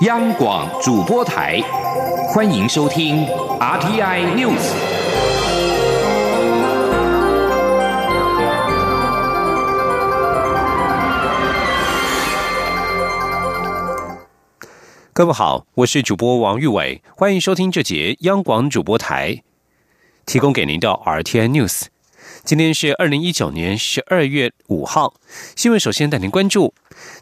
央广主播台，欢迎收听 RTI News。各位好，我是主播王玉伟，欢迎收听这节央广主播台，提供给您的 RTI News。今天是二零一九年十二月五号，新闻首先带您关注。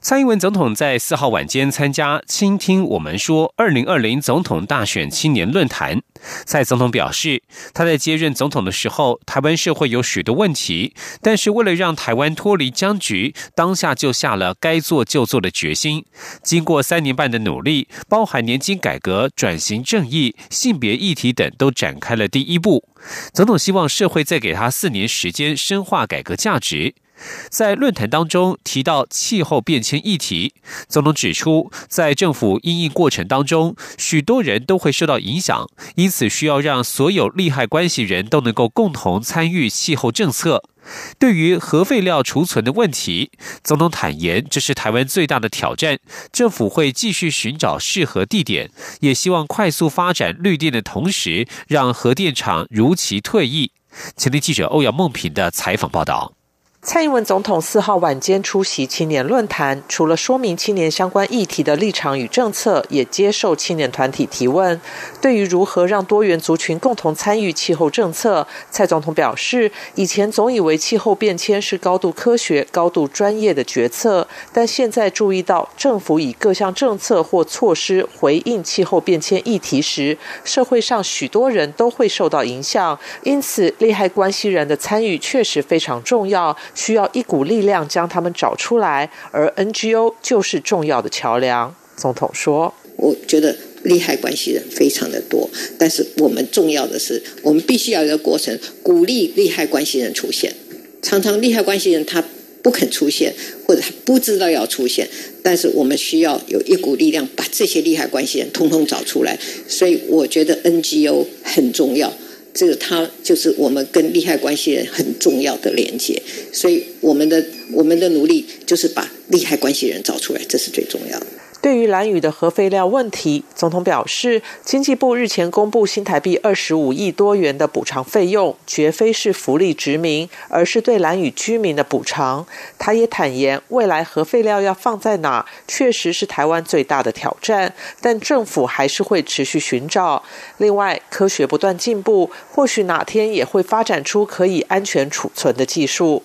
蔡英文总统在四号晚间参加“倾听我们说”二零二零总统大选青年论坛。蔡总统表示，他在接任总统的时候，台湾社会有许多问题，但是为了让台湾脱离僵局，当下就下了该做就做的决心。经过三年半的努力，包含年金改革、转型正义、性别议题等，都展开了第一步。总统希望社会再给他四年时间，深化改革价值。在论坛当中提到气候变迁议题，总统指出，在政府应应过程当中，许多人都会受到影响，因此需要让所有利害关系人都能够共同参与气候政策。对于核废料储存的问题，总统坦言，这是台湾最大的挑战，政府会继续寻找适合地点，也希望快速发展绿电的同时，让核电厂如期退役。前天记者欧阳梦平的采访报道。蔡英文总统四号晚间出席青年论坛，除了说明青年相关议题的立场与政策，也接受青年团体提问。对于如何让多元族群共同参与气候政策，蔡总统表示，以前总以为气候变迁是高度科学、高度专业的决策，但现在注意到政府以各项政策或措施回应气候变迁议题时，社会上许多人都会受到影响，因此利害关系人的参与确实非常重要。需要一股力量将他们找出来，而 NGO 就是重要的桥梁。总统说：“我觉得利害关系人非常的多，但是我们重要的是，我们必须要一个过程，鼓励利害关系人出现。常常利害关系人他不肯出现，或者他不知道要出现，但是我们需要有一股力量把这些利害关系人通通找出来。所以我觉得 NGO 很重要。”这个他就是我们跟利害关系人很重要的连接，所以我们的我们的努力就是把利害关系人找出来，这是最重要的。对于蓝宇的核废料问题，总统表示，经济部日前公布新台币二十五亿多元的补偿费用，绝非是福利殖民，而是对蓝宇居民的补偿。他也坦言，未来核废料要放在哪，确实是台湾最大的挑战，但政府还是会持续寻找。另外，科学不断进步，或许哪天也会发展出可以安全储存的技术。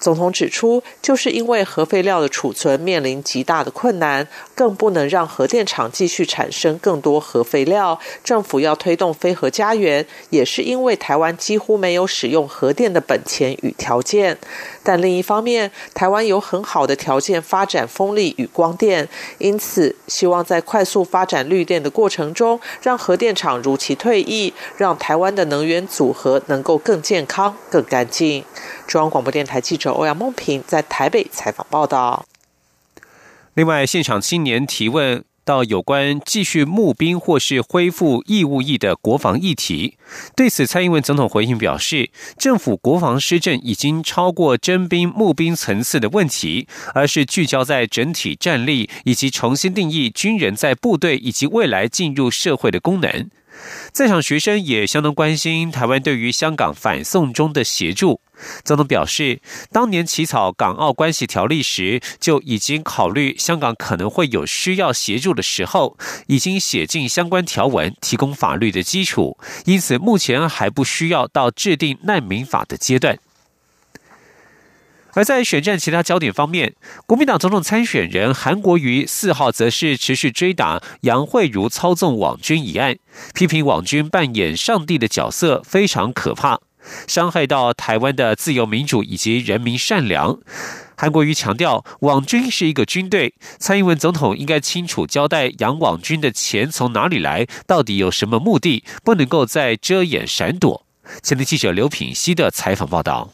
总统指出，就是因为核废料的储存面临极大的困难，更不能让核电厂继续产生更多核废料。政府要推动非核家园，也是因为台湾几乎没有使用核电的本钱与条件。但另一方面，台湾有很好的条件发展风力与光电，因此希望在快速发展绿电的过程中，让核电厂如期退役，让台湾的能源组合能够更健康、更干净。中央广播电台记者欧阳梦平在台北采访报道。另外，现场青年提问。到有关继续募兵或是恢复义务役的国防议题，对此，蔡英文总统回应表示，政府国防施政已经超过征兵募兵层次的问题，而是聚焦在整体战力以及重新定义军人在部队以及未来进入社会的功能。在场学生也相当关心台湾对于香港反送中的协助。总统表示，当年起草《港澳关系条例》时，就已经考虑香港可能会有需要协助的时候，已经写进相关条文，提供法律的基础。因此，目前还不需要到制定难民法的阶段。而在选战其他焦点方面，国民党总统参选人韩国瑜四号则是持续追打杨惠如操纵网军一案，批评网军扮演上帝的角色非常可怕。伤害到台湾的自由民主以及人民善良。韩国瑜强调，网军是一个军队，蔡英文总统应该清楚交代杨网军的钱从哪里来，到底有什么目的，不能够再遮掩闪躲。前天记者刘品熙的采访报道。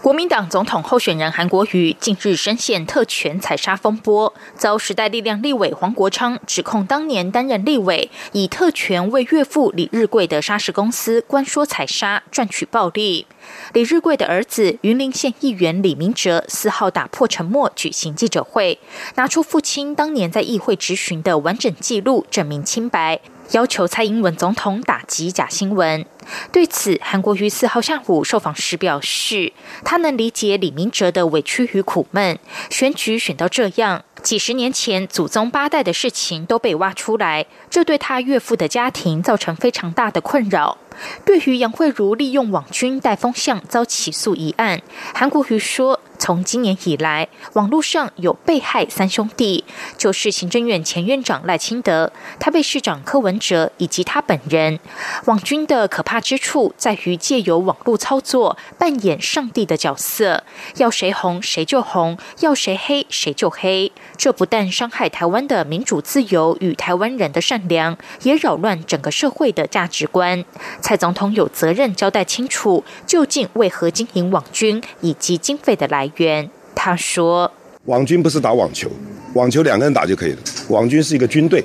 国民党总统候选人韩国瑜近日深陷特权采砂风波，遭时代力量立委黄国昌指控，当年担任立委以特权为岳父李日贵的砂石公司官说采砂赚取暴利。李日贵的儿子云林县议员李明哲四号打破沉默举行记者会，拿出父亲当年在议会质询的完整记录证明清白。要求蔡英文总统打击假新闻。对此，韩国瑜四号下午受访时表示，他能理解李明哲的委屈与苦闷。选举选到这样，几十年前祖宗八代的事情都被挖出来，这对他岳父的家庭造成非常大的困扰。对于杨慧如利用网军带风向遭起诉一案，韩国瑜说。从今年以来，网络上有被害三兄弟，就是行政院前院长赖清德、他被市长柯文哲以及他本人。网军的可怕之处在于借由网络操作，扮演上帝的角色，要谁红谁就红，要谁黑谁就黑。这不但伤害台湾的民主自由与台湾人的善良，也扰乱整个社会的价值观。蔡总统有责任交代清楚，究竟为何经营网军以及经费的来。源他说：“网军不是打网球，网球两个人打就可以了。网军是一个军队，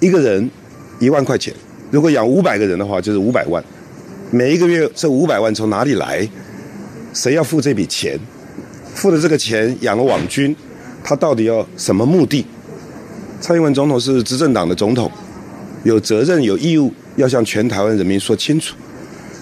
一个人一万块钱，如果养五百个人的话，就是五百万。每一个月这五百万从哪里来？谁要付这笔钱？付的这个钱养了网军，他到底要什么目的？蔡英文总统是执政党的总统，有责任有义务要向全台湾人民说清楚，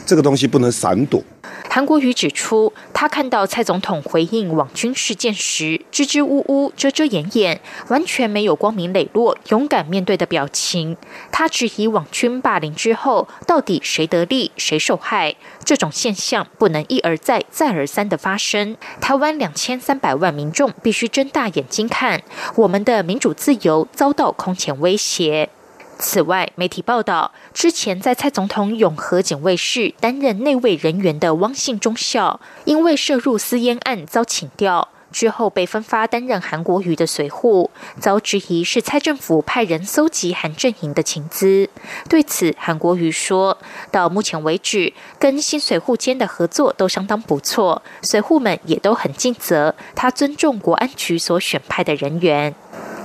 这个东西不能闪躲。”韩国瑜指出，他看到蔡总统回应网军事件时，支支吾吾、遮遮掩掩，完全没有光明磊落、勇敢面对的表情。他质疑网军霸凌之后，到底谁得利、谁受害？这种现象不能一而再、再而三的发生。台湾两千三百万民众必须睁大眼睛看，我们的民主自由遭到空前威胁。此外，媒体报道，之前在蔡总统永和警卫室担任内卫人员的汪姓中校，因为涉入私烟案遭请调，之后被分发担任韩国瑜的随护，遭质疑是蔡政府派人搜集韩阵营的情资。对此，韩国瑜说到目前为止，跟新随护间的合作都相当不错，随护们也都很尽责，他尊重国安局所选派的人员。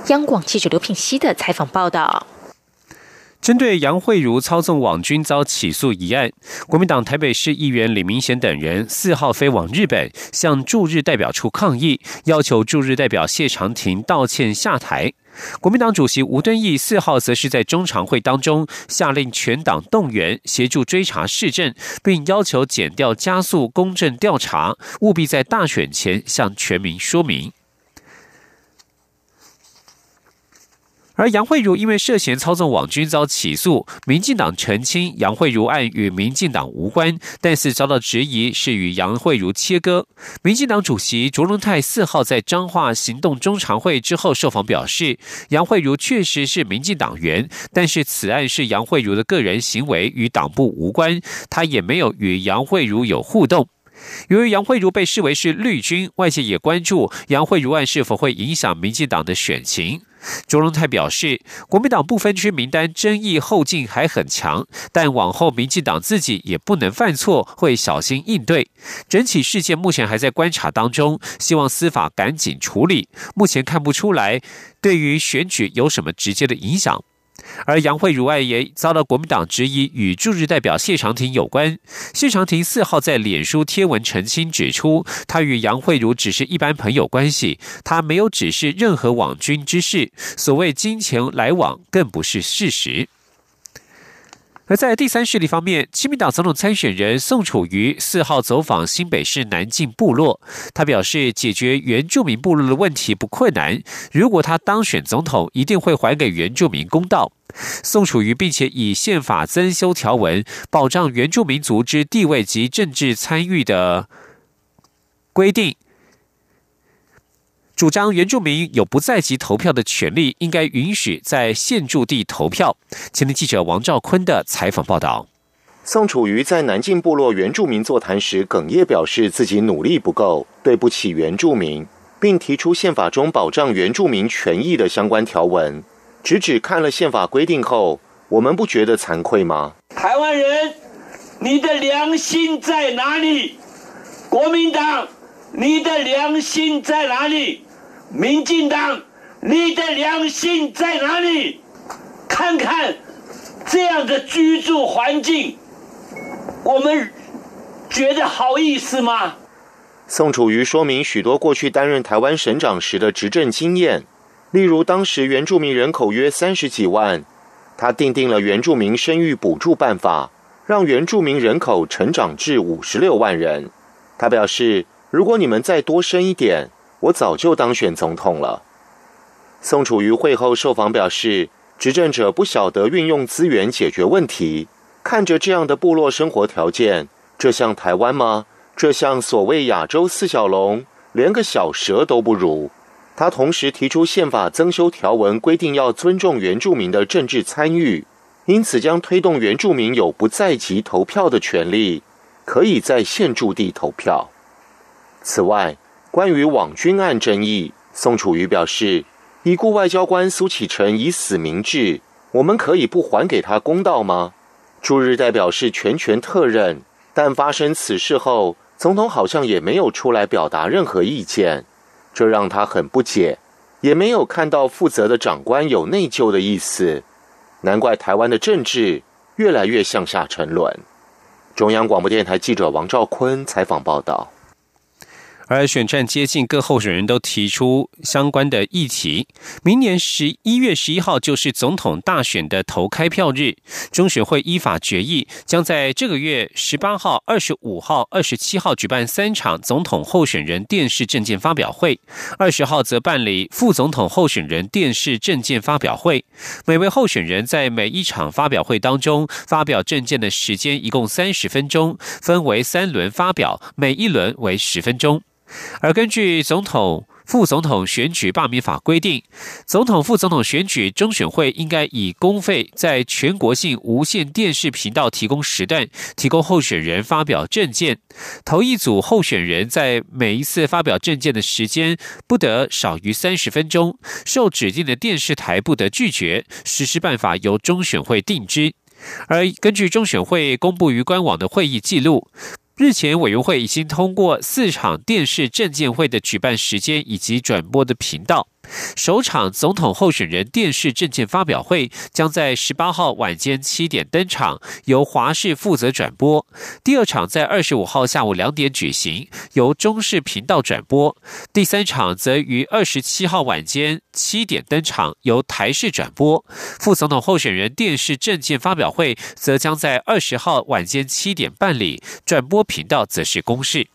央广记者刘品熙的采访报道。针对杨慧如操纵网军遭起诉一案，国民党台北市议员李明贤等人四号飞往日本，向驻日代表处抗议，要求驻日代表谢长廷道歉下台。国民党主席吴敦义四号则是在中常会当中下令全党动员协助追查市政，并要求减掉加速公正调查，务必在大选前向全民说明。而杨慧如因为涉嫌操纵网军遭起诉，民进党澄清杨慧如案与民进党无关，但是遭到质疑是与杨慧如切割。民进党主席卓荣泰四号在彰化行动中常会之后受访表示，杨慧如确实是民进党员，但是此案是杨慧如的个人行为，与党部无关，他也没有与杨慧如有互动。由于杨慧如被视为是绿军，外界也关注杨慧如案是否会影响民进党的选情。卓荣泰表示，国民党不分区名单争议后劲还很强，但往后民进党自己也不能犯错，会小心应对。整起事件目前还在观察当中，希望司法赶紧处理。目前看不出来对于选举有什么直接的影响。而杨慧如案也遭到国民党质疑与驻日代表谢长廷有关。谢长廷四号在脸书贴文澄清，指出他与杨慧如只是一般朋友关系，他没有指示任何网军之事，所谓金钱来往更不是事实。而在第三势力方面，亲民党总统参选人宋楚瑜四号走访新北市南靖部落，他表示解决原住民部落的问题不困难，如果他当选总统，一定会还给原住民公道。宋楚瑜并且以宪法增修条文保障原住民族之地位及政治参与的规定。主张原住民有不在籍投票的权利，应该允许在现住地投票。前天记者王兆坤的采访报道。宋楚瑜在南靖部落原住民座谈时哽咽，表示自己努力不够，对不起原住民，并提出宪法中保障原住民权益的相关条文。直指看了宪法规定后，我们不觉得惭愧吗？台湾人，你的良心在哪里？国民党，你的良心在哪里？民进党，你的良心在哪里？看看这样的居住环境，我们觉得好意思吗？宋楚瑜说明许多过去担任台湾省长时的执政经验，例如当时原住民人口约三十几万，他订定了原住民生育补助办法，让原住民人口成长至五十六万人。他表示，如果你们再多生一点，我早就当选总统了。宋楚瑜会后受访表示，执政者不晓得运用资源解决问题，看着这样的部落生活条件，这像台湾吗？这像所谓亚洲四小龙，连个小蛇都不如。他同时提出宪法增修条文，规定要尊重原住民的政治参与，因此将推动原住民有不在籍投票的权利，可以在现住地投票。此外，关于网军案争议，宋楚瑜表示，已故外交官苏启成以死明志，我们可以不还给他公道吗？驻日代表是全权特任，但发生此事后。总统好像也没有出来表达任何意见，这让他很不解，也没有看到负责的长官有内疚的意思，难怪台湾的政治越来越向下沉沦。中央广播电台记者王兆坤采访报道。而选战接近，各候选人都提出相关的议题。明年十一月十一号就是总统大选的投开票日，中选会依法决议，将在这个月十八号、二十五号、二十七号举办三场总统候选人电视证件发表会，二十号则办理副总统候选人电视证件发表会。每位候选人在每一场发表会当中发表证件的时间一共三十分钟，分为三轮发表，每一轮为十分钟。而根据总统、副总统选举罢免法规定，总统、副总统选举中选会应该以公费在全国性无线电视频道提供时段，提供候选人发表证件。头一组候选人在每一次发表证件的时间不得少于三十分钟，受指定的电视台不得拒绝。实施办法由中选会定之。而根据中选会公布于官网的会议记录。日前，委员会已经通过四场电视证监会的举办时间以及转播的频道。首场总统候选人电视政见发表会将在十八号晚间七点登场，由华视负责转播；第二场在二十五号下午两点举行，由中视频道转播；第三场则于二十七号晚间七点登场，由台视转播。副总统候选人电视政见发表会则将在二十号晚间七点办理，转播频道则是公视。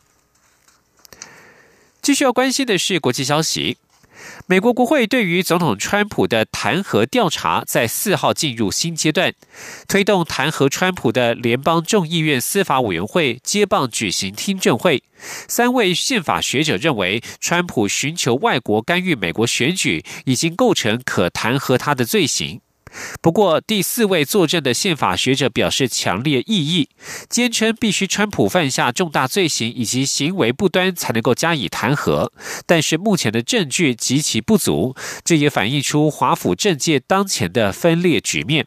继续要关心的是国际消息。美国国会对于总统川普的弹劾调查在四号进入新阶段，推动弹劾川普的联邦众议院司法委员会接棒举行听证会。三位宪法学者认为，川普寻求外国干预美国选举，已经构成可弹劾他的罪行。不过，第四位作证的宪法学者表示强烈异议，坚称必须川普犯下重大罪行以及行为不端才能够加以弹劾。但是目前的证据极其不足，这也反映出华府政界当前的分裂局面。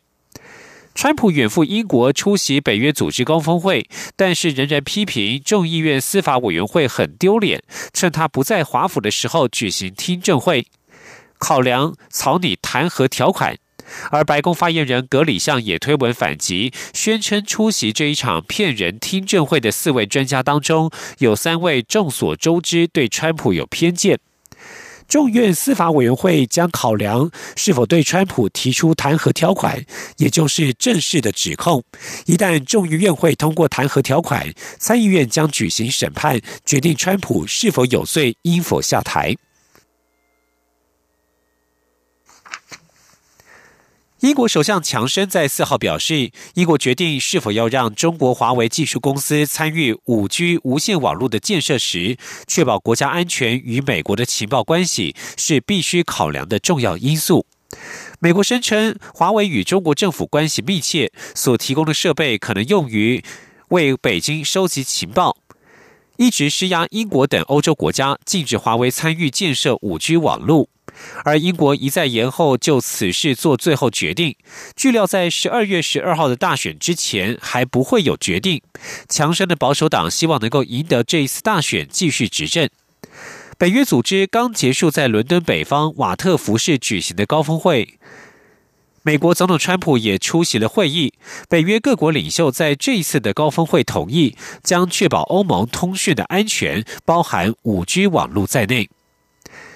川普远赴英国出席北约组织高峰会，但是仍然批评众议院司法委员会很丢脸，趁他不在华府的时候举行听证会，考量草拟弹劾条款。而白宫发言人格里向也推文反击，宣称出席这一场骗人听证会的四位专家当中，有三位众所周知对川普有偏见。众院司法委员会将考量是否对川普提出弹劾条款，也就是正式的指控。一旦众议院会通过弹劾条款，参议院将举行审判，决定川普是否有罪，应否下台。英国首相强生在四号表示，英国决定是否要让中国华为技术公司参与五 G 无线网络的建设时，确保国家安全与美国的情报关系是必须考量的重要因素。美国声称，华为与中国政府关系密切，所提供的设备可能用于为北京收集情报，一直施压英国等欧洲国家禁止华为参与建设五 G 网络。而英国一再延后就此事做最后决定，据料在十二月十二号的大选之前还不会有决定。强生的保守党希望能够赢得这一次大选，继续执政。北约组织刚结束在伦敦北方瓦特福市举行的高峰会，美国总统川普也出席了会议。北约各国领袖在这一次的高峰会同意，将确保欧盟通讯的安全，包含五 G 网络在内。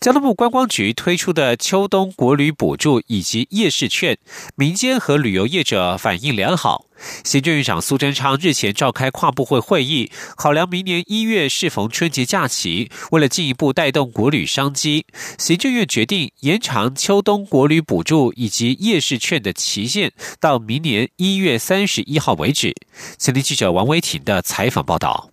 交通部观光局推出的秋冬国旅补助以及夜市券，民间和旅游业者反应良好。行政院长苏贞昌日前召开跨部会会议，考量明年一月适逢春节假期，为了进一步带动国旅商机，行政院决定延长秋冬国旅补助以及夜市券的期限到明年一月三十一号为止。前听记者王维婷的采访报道。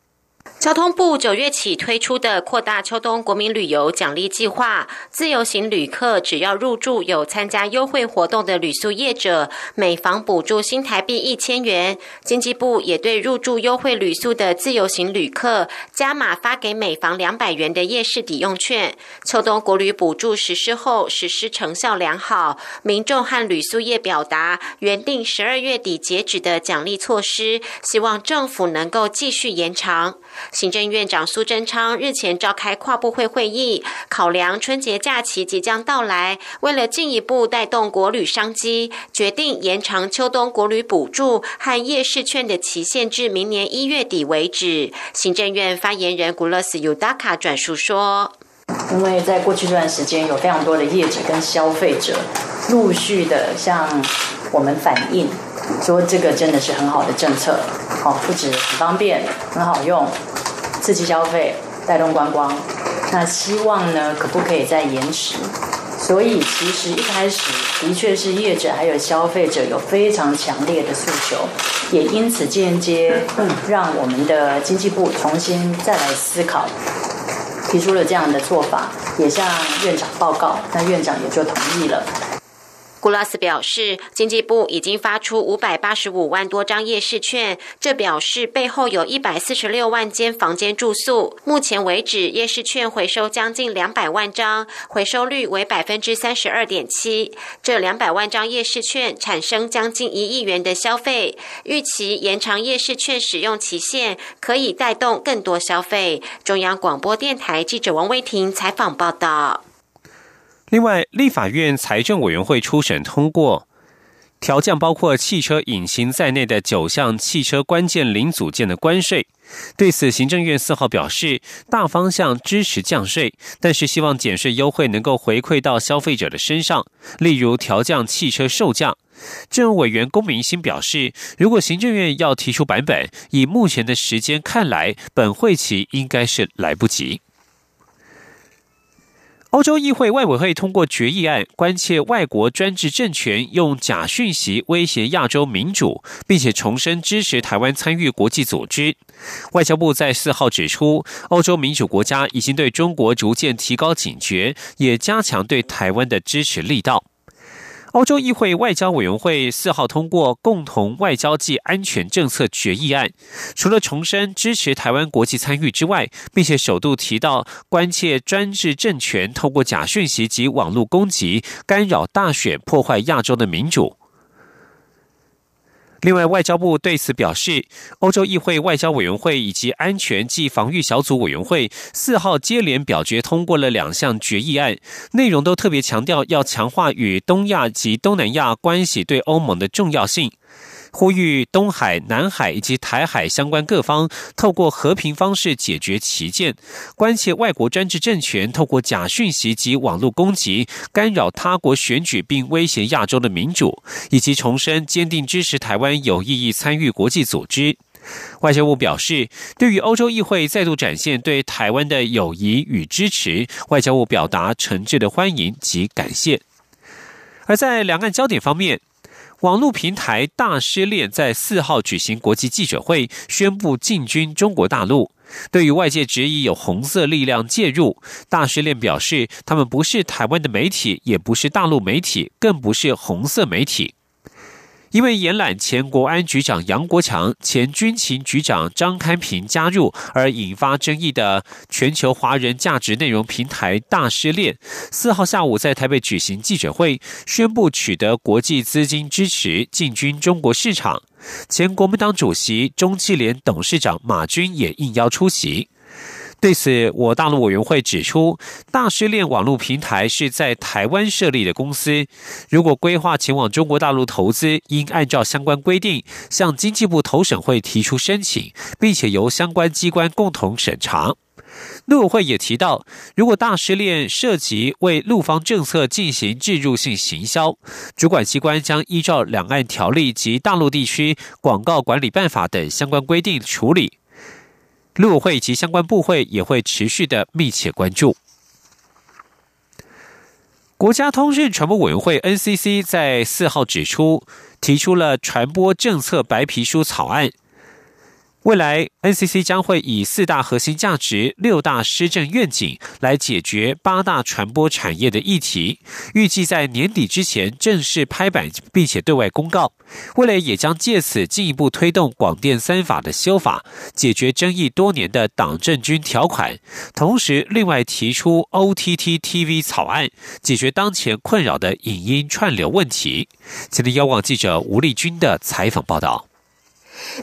交通部九月起推出的扩大秋冬国民旅游奖励计划，自由行旅客只要入住有参加优惠活动的旅宿业者，每房补助新台币一千元。经济部也对入住优惠旅宿的自由行旅客，加码发给每房两百元的夜市抵用券。秋冬国旅补助实施后，实施成效良好，民众和旅宿业表达原定十二月底截止的奖励措施，希望政府能够继续延长。行政院长苏贞昌日前召开跨部会会议，考量春节假期即将到来，为了进一步带动国旅商机，决定延长秋冬国旅补助和夜市券的期限至明年一月底为止。行政院发言人古勒斯尤达卡转述说：“因为在过去这段时间，有非常多的业者跟消费者陆续的向我们反映。”说这个真的是很好的政策，好，不止很方便，很好用，刺激消费，带动观光。那希望呢，可不可以再延迟？所以其实一开始的确是业者还有消费者有非常强烈的诉求，也因此间接让我们的经济部重新再来思考，提出了这样的做法，也向院长报告，那院长也就同意了。古拉斯表示，经济部已经发出五百八十五万多张夜市券，这表示背后有一百四十六万间房间住宿。目前为止，夜市券回收将近两百万张，回收率为百分之三十二点七。这两百万张夜市券产生将近一亿元的消费，预期延长夜市券使用期限，可以带动更多消费。中央广播电台记者王威婷采访报道。另外，立法院财政委员会初审通过调降包括汽车引擎在内的九项汽车关键零组件的关税。对此，行政院四号表示，大方向支持降税，但是希望减税优惠能够回馈到消费者的身上，例如调降汽车售价。政务委员龚明鑫表示，如果行政院要提出版本，以目前的时间看来，本会期应该是来不及。欧洲议会外委会通过决议案，关切外国专制政权用假讯息威胁亚洲民主，并且重申支持台湾参与国际组织。外交部在四号指出，欧洲民主国家已经对中国逐渐提高警觉，也加强对台湾的支持力道。欧洲议会外交委员会四号通过共同外交暨安全政策决议案，除了重申支持台湾国际参与之外，并且首度提到关切专制政权透过假讯息及网络攻击，干扰大选，破坏亚洲的民主。另外，外交部对此表示，欧洲议会外交委员会以及安全及防御小组委员会四号接连表决通过了两项决议案，内容都特别强调要强化与东亚及东南亚关系对欧盟的重要性。呼吁东海、南海以及台海相关各方透过和平方式解决旗舰，关切外国专制政权透过假讯息及网络攻击干扰他国选举，并威胁亚洲的民主，以及重申坚定支持台湾有意义参与国际组织。外交部表示，对于欧洲议会再度展现对台湾的友谊与支持，外交部表达诚挚的欢迎及感谢。而在两岸焦点方面，网络平台大失恋在四号举行国际记者会，宣布进军中国大陆。对于外界质疑有红色力量介入，大失恋表示，他们不是台湾的媒体，也不是大陆媒体，更不是红色媒体。因为延揽前国安局长杨国强、前军情局长张开平加入而引发争议的全球华人价值内容平台大失恋，四号下午在台北举行记者会，宣布取得国际资金支持进军中国市场。前国民党主席、中汽联董事长马军也应邀出席。对此，我大陆委员会指出，大师链网络平台是在台湾设立的公司，如果规划前往中国大陆投资，应按照相关规定向经济部投审会提出申请，并且由相关机关共同审查。陆委会也提到，如果大师链涉及为陆方政策进行置入性行销，主管机关将依照两岸条例及大陆地区广告管理办法等相关规定处理。陆委会及相关部会也会持续的密切关注。国家通讯传播委员会 NCC 在四号指出，提出了传播政策白皮书草案。未来，NCC 将会以四大核心价值、六大施政愿景来解决八大传播产业的议题，预计在年底之前正式拍板，并且对外公告。未来也将借此进一步推动广电三法的修法，解决争议多年的党政军条款。同时，另外提出 OTT TV 草案，解决当前困扰的影音串流问题。今天，央广记者吴丽君的采访报道。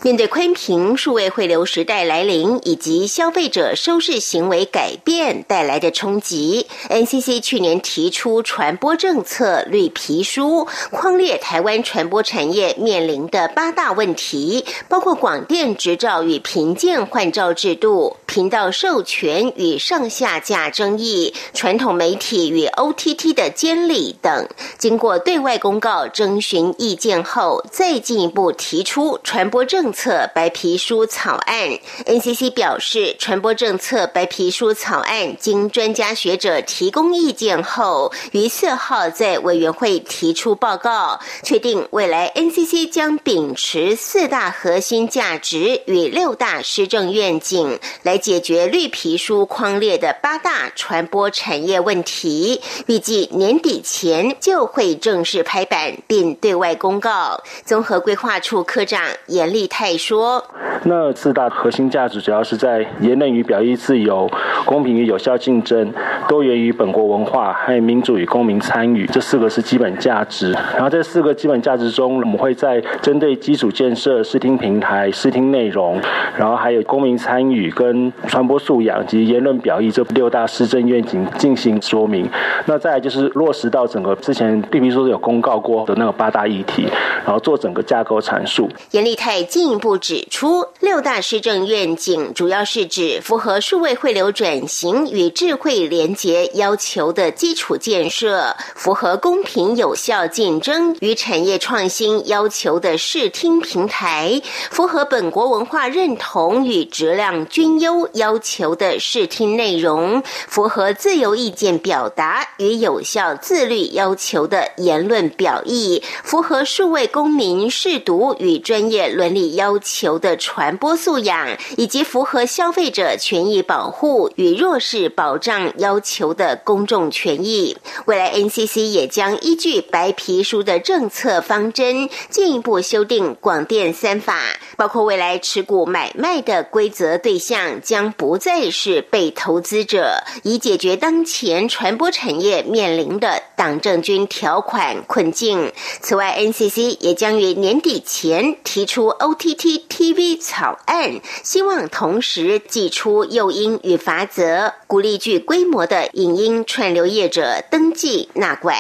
面对宽屏数位汇流时代来临，以及消费者收视行为改变带来的冲击，NCC 去年提出传播政策绿皮书，框列台湾传播产业面临的八大问题，包括广电执照与评鉴换照制度、频道授权与上下架争议、传统媒体与 OTT 的监理等。经过对外公告、征询意见后，再进一步提出传播。政策白皮书草案，NCC 表示，传播政策白皮书草案经专家学者提供意见后，于四号在委员会提出报告，确定未来 NCC 将秉持四大核心价值与六大施政愿景，来解决绿皮书框列的八大传播产业问题，预计年底前就会正式拍板并对外公告。综合规划处科长严。立泰说：“那四大核心价值主要是在言论与表意自由、公平与有效竞争、多元与本国文化，还有民主与公民参与，这四个是基本价值。然后这四个基本价值中，我们会在针对基础建设、视听平台、视听内容，然后还有公民参与跟传播素养及言论表意这六大施政愿景进行说明。那再就是落实到整个之前地皮书有公告过的那个八大议题，然后做整个架构阐述。”严立泰。进一步指出，六大施政愿景主要是指符合数位汇流转型与智慧连结要求的基础建设，符合公平有效竞争与产业创新要求的视听平台，符合本国文化认同与质量均优要求的视听内容，符合自由意见表达与有效自律要求的言论表意，符合数位公民视读与专业伦。理要求的传播素养，以及符合消费者权益保护与弱势保障要求的公众权益。未来 NCC 也将依据白皮书的政策方针，进一步修订广电三法，包括未来持股买卖的规则对象将不再是被投资者，以解决当前传播产业面临的党政军条款困境。此外，NCC 也将于年底前提出。OTT TV 草案，希望同时寄出诱因与罚则，鼓励具规模的影音串流业者登记纳管。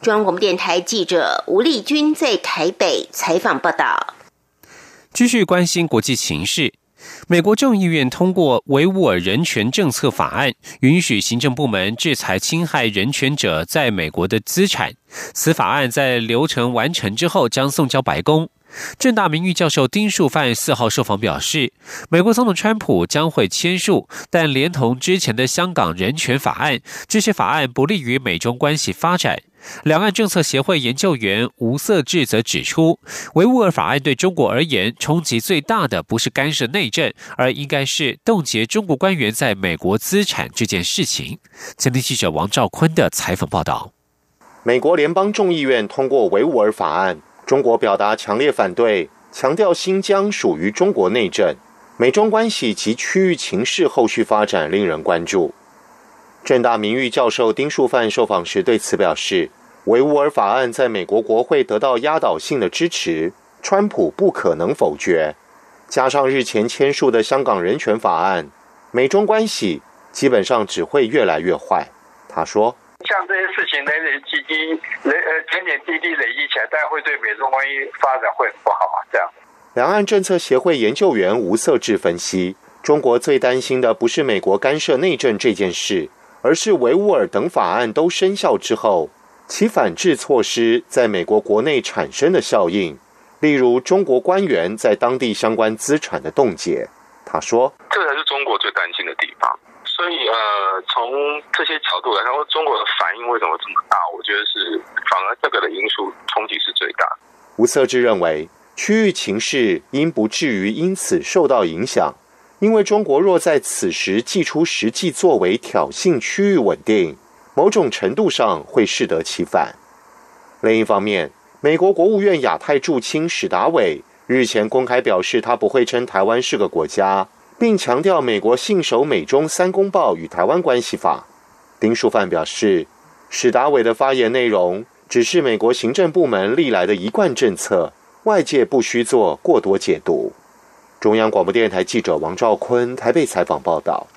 中央广播电台记者吴丽君在台北采访报道。继续关心国际情势，美国众议院通过维吾尔人权政策法案，允许行政部门制裁侵害人权者在美国的资产。此法案在流程完成之后将送交白宫。正大名誉教授丁树范四号受访表示，美国总统川普将会签署，但连同之前的香港人权法案，这些法案不利于美中关系发展。两岸政策协会研究员吴色志则指出，维吾尔法案对中国而言冲击最大的不是干涉内政，而应该是冻结中国官员在美国资产这件事情。前听记者王兆坤的采访报道。美国联邦众议院通过维吾尔法案。中国表达强烈反对，强调新疆属于中国内政，美中关系及区域情势后续发展令人关注。正大名誉教授丁树范受访时对此表示：“维吾尔法案在美国国会得到压倒性的支持，川普不可能否决。加上日前签署的香港人权法案，美中关系基本上只会越来越坏。”他说。像这些事情累累积积、累呃点点滴滴累积起来，当然会对美中关系发展会很不好啊。这样，两岸政策协会研究员吴色志分析，中国最担心的不是美国干涉内政这件事，而是维吾尔等法案都生效之后，其反制措施在美国国内产生的效应，例如中国官员在当地相关资产的冻结。他说：“这才是中国最担心的地方。”所以，呃，从这些角度来看，中国的反应为什么这么大？我觉得是反而这个的因素冲击是最大。吴色之认为，区域情势应不至于因此受到影响，因为中国若在此时祭出实际作为挑衅区域稳定，某种程度上会适得其反。另一方面，美国国务院亚太驻青史达伟日前公开表示，他不会称台湾是个国家。并强调美国信守美中三公报与台湾关系法。丁树范表示，史达伟的发言内容只是美国行政部门历来的一贯政策，外界不需做过多解读。中央广播电台记者王兆坤台北采访报道。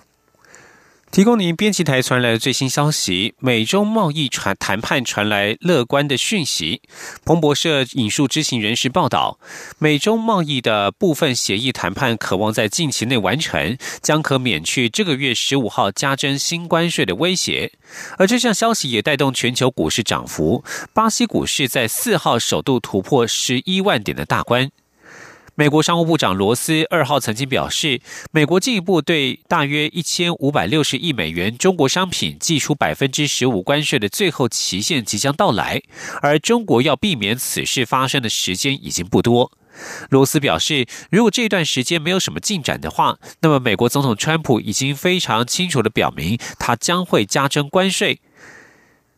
提供您编辑台传来的最新消息：美中贸易传谈判传来乐观的讯息。彭博社引述知情人士报道，美中贸易的部分协议谈判渴望在近期内完成，将可免去这个月十五号加征新关税的威胁。而这项消息也带动全球股市涨幅，巴西股市在四号首度突破十一万点的大关。美国商务部长罗斯二号曾经表示，美国进一步对大约一千五百六十亿美元中国商品寄出百分之十五关税的最后期限即将到来，而中国要避免此事发生的时间已经不多。罗斯表示，如果这段时间没有什么进展的话，那么美国总统川普已经非常清楚的表明，他将会加征关税。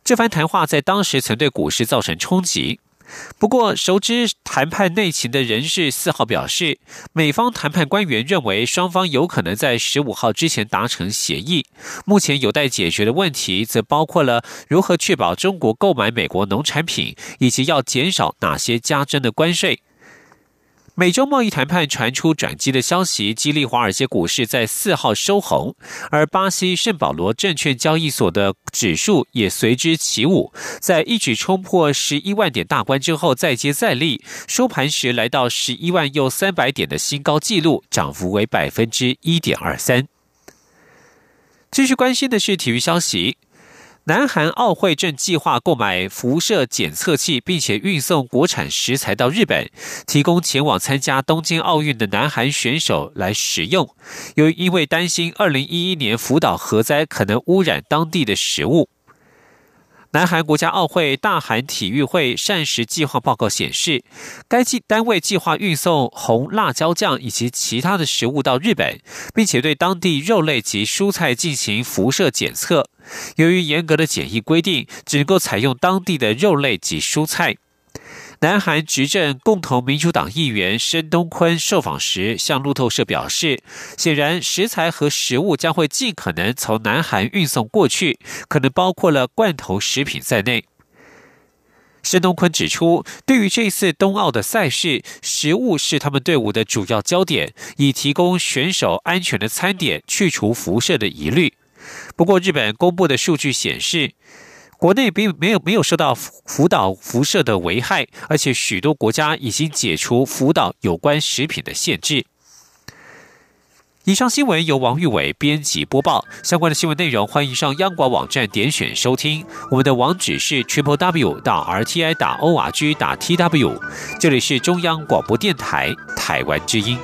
这番谈话在当时曾对股市造成冲击。不过，熟知谈判内情的人士四号表示，美方谈判官员认为双方有可能在十五号之前达成协议。目前有待解决的问题，则包括了如何确保中国购买美国农产品，以及要减少哪些加征的关税。美洲贸易谈判传出转机的消息，激励华尔街股市在四号收红，而巴西圣保罗证券交易所的指数也随之起舞，在一举冲破十一万点大关之后再接再厉，收盘时来到十一万又三百点的新高纪录，涨幅为百分之一点二三。继续关心的是体育消息。南韩奥会正计划购买辐射检测器，并且运送国产食材到日本，提供前往参加东京奥运的南韩选手来食用。由于因为担心二零一一年福岛核灾可能污染当地的食物。南韩国家奥会大韩体育会膳食计划报告显示，该计单位计划运送红辣椒酱以及其他的食物到日本，并且对当地肉类及蔬菜进行辐射检测。由于严格的检疫规定，只能够采用当地的肉类及蔬菜。南韩执政共同民主党议员申东坤受访时向路透社表示，显然食材和食物将会尽可能从南韩运送过去，可能包括了罐头食品在内。申东坤指出，对于这次冬奥的赛事，食物是他们队伍的主要焦点，以提供选手安全的餐点，去除辐射的疑虑。不过，日本公布的数据显示。国内并没有没有受到福岛辐射的危害，而且许多国家已经解除福岛有关食品的限制。以上新闻由王玉伟编辑播报。相关的新闻内容，欢迎上央广网站点选收听。我们的网址是 triple w 到 r t i 打 o r g 打 t w。这里是中央广播电台台湾之音。